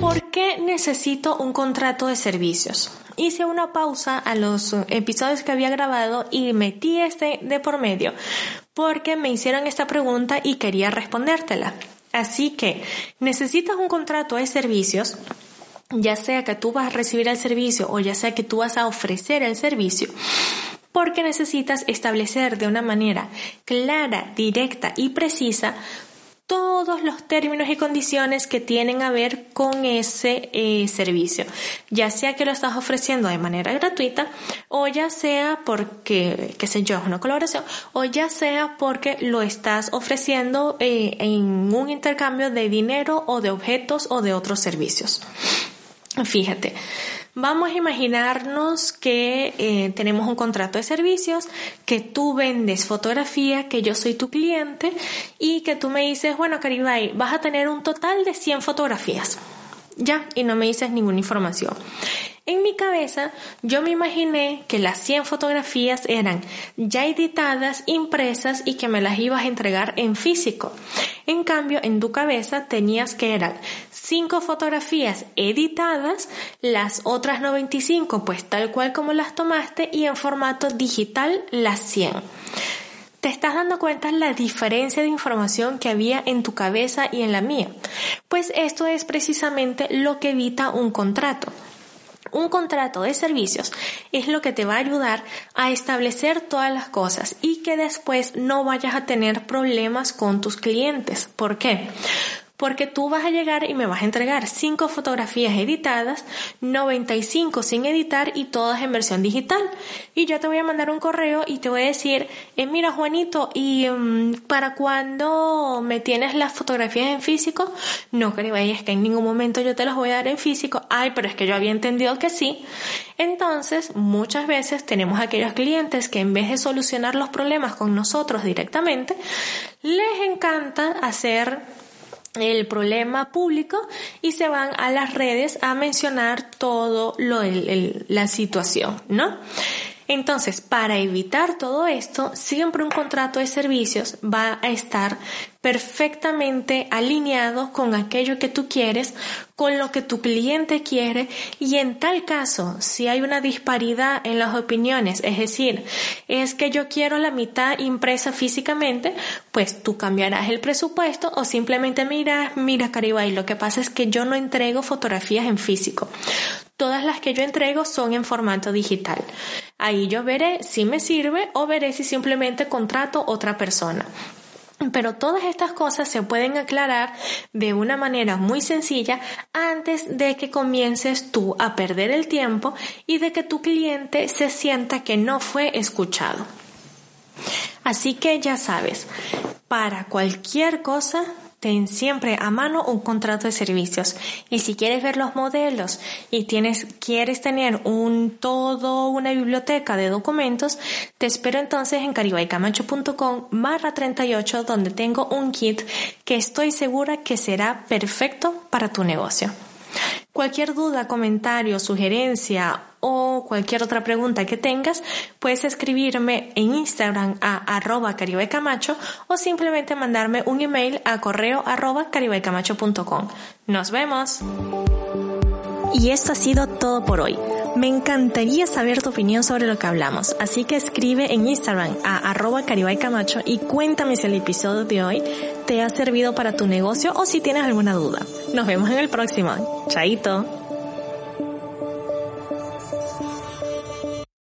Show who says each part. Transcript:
Speaker 1: ¿Por qué necesito un contrato de servicios? Hice una pausa a los episodios que había grabado y metí este de por medio porque me hicieron esta pregunta y quería respondértela. Así que, ¿necesitas un contrato de servicios? Ya sea que tú vas a recibir el servicio o ya sea que tú vas a ofrecer el servicio porque necesitas establecer de una manera clara, directa y precisa todos los términos y condiciones que tienen a ver con ese eh, servicio, ya sea que lo estás ofreciendo de manera gratuita o ya sea porque, qué sé yo, es una colaboración o ya sea porque lo estás ofreciendo eh, en un intercambio de dinero o de objetos o de otros servicios. Fíjate, Vamos a imaginarnos que eh, tenemos un contrato de servicios, que tú vendes fotografía, que yo soy tu cliente y que tú me dices, bueno, Caribay, vas a tener un total de 100 fotografías. Ya, y no me dices ninguna información. En mi cabeza yo me imaginé que las 100 fotografías eran ya editadas, impresas y que me las ibas a entregar en físico. En cambio, en tu cabeza tenías que eran 5 fotografías editadas, las otras 95 pues tal cual como las tomaste y en formato digital las 100. ¿Te estás dando cuenta la diferencia de información que había en tu cabeza y en la mía? Pues esto es precisamente lo que evita un contrato. Un contrato de servicios es lo que te va a ayudar a establecer todas las cosas y que después no vayas a tener problemas con tus clientes. ¿Por qué? Porque tú vas a llegar y me vas a entregar 5 fotografías editadas, 95 sin editar y todas en versión digital. Y yo te voy a mandar un correo y te voy a decir, eh, mira Juanito, ¿y mm, para cuándo me tienes las fotografías en físico? No, creo es que en ningún momento yo te las voy a dar en físico. Ay, pero es que yo había entendido que sí. Entonces, muchas veces tenemos aquellos clientes que en vez de solucionar los problemas con nosotros directamente, les encanta hacer el problema público y se van a las redes a mencionar todo lo la situación, ¿no? Entonces, para evitar todo esto, siempre un contrato de servicios va a estar perfectamente alineado con aquello que tú quieres, con lo que tu cliente quiere y en tal caso, si hay una disparidad en las opiniones, es decir, es que yo quiero la mitad impresa físicamente, pues tú cambiarás el presupuesto o simplemente miras, mira Caribay, lo que pasa es que yo no entrego fotografías en físico. Todas las que yo entrego son en formato digital. Ahí yo veré si me sirve o veré si simplemente contrato otra persona. Pero todas estas cosas se pueden aclarar de una manera muy sencilla antes de que comiences tú a perder el tiempo y de que tu cliente se sienta que no fue escuchado. Así que ya sabes, para cualquier cosa ten siempre a mano un contrato de servicios. Y si quieres ver los modelos y tienes, quieres tener un todo, una biblioteca de documentos, te espero entonces en caribaycamacho.com barra 38 donde tengo un kit que estoy segura que será perfecto para tu negocio. Cualquier duda, comentario, sugerencia o cualquier otra pregunta que tengas, puedes escribirme en Instagram a arroba caribecamacho o simplemente mandarme un email a correo arroba caribecamacho.com. Nos vemos. Y esto ha sido todo por hoy. Me encantaría saber tu opinión sobre lo que hablamos, así que escribe en Instagram a arroba camacho y cuéntame si el episodio de hoy te ha servido para tu negocio o si tienes alguna duda. Nos vemos en el próximo. Chaito.